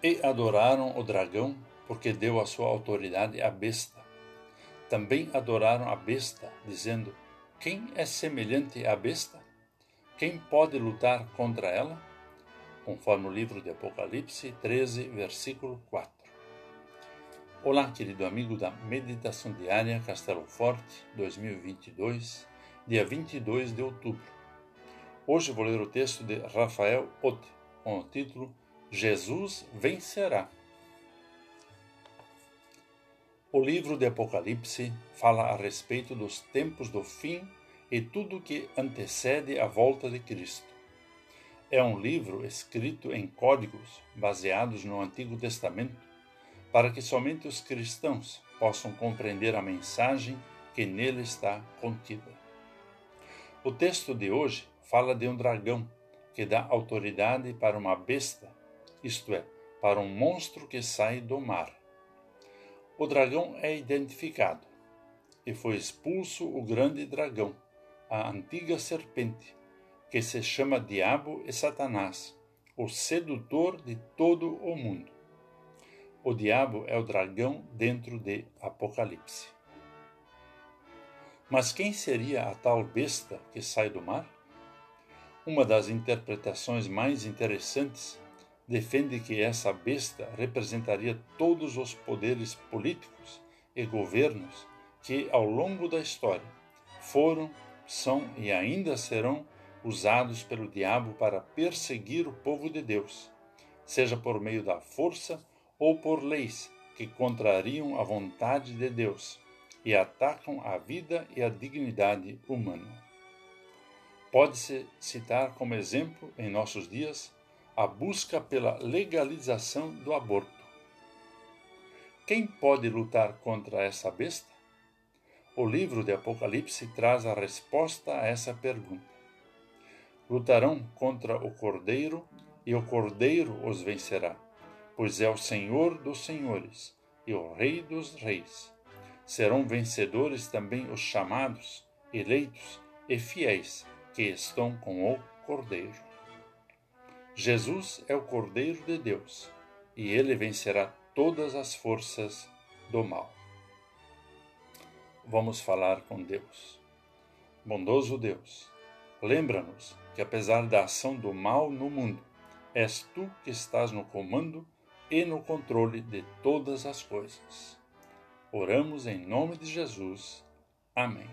E adoraram o dragão, porque deu a sua autoridade à besta. Também adoraram a besta, dizendo: Quem é semelhante à besta? Quem pode lutar contra ela? Conforme o livro de Apocalipse 13, versículo 4. Olá, querido amigo da Meditação Diária Castelo Forte 2022, dia 22 de outubro. Hoje vou ler o texto de Rafael Otte, com o título Jesus vencerá. O livro de Apocalipse fala a respeito dos tempos do fim e tudo que antecede a volta de Cristo. É um livro escrito em códigos baseados no Antigo Testamento, para que somente os cristãos possam compreender a mensagem que nele está contida. O texto de hoje fala de um dragão que dá autoridade para uma besta isto é, para um monstro que sai do mar. O dragão é identificado e foi expulso o grande dragão, a antiga serpente, que se chama Diabo e Satanás, o sedutor de todo o mundo. O diabo é o dragão dentro de Apocalipse. Mas quem seria a tal besta que sai do mar? Uma das interpretações mais interessantes defende que essa besta representaria todos os poderes políticos e governos que, ao longo da história, foram, são e ainda serão usados pelo diabo para perseguir o povo de Deus, seja por meio da força ou por leis que contrariam a vontade de Deus e atacam a vida e a dignidade humana. Pode-se citar como exemplo, em nossos dias, a busca pela legalização do aborto. Quem pode lutar contra essa besta? O livro de Apocalipse traz a resposta a essa pergunta. Lutarão contra o Cordeiro e o Cordeiro os vencerá, pois é o Senhor dos Senhores e o Rei dos Reis. Serão vencedores também os chamados, eleitos e fiéis que estão com o Cordeiro. Jesus é o Cordeiro de Deus e ele vencerá todas as forças do mal. Vamos falar com Deus. Bondoso Deus, lembra-nos que apesar da ação do mal no mundo, és tu que estás no comando e no controle de todas as coisas. Oramos em nome de Jesus. Amém.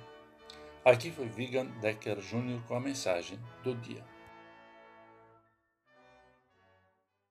Aqui foi Vigan Decker Jr. com a mensagem do dia.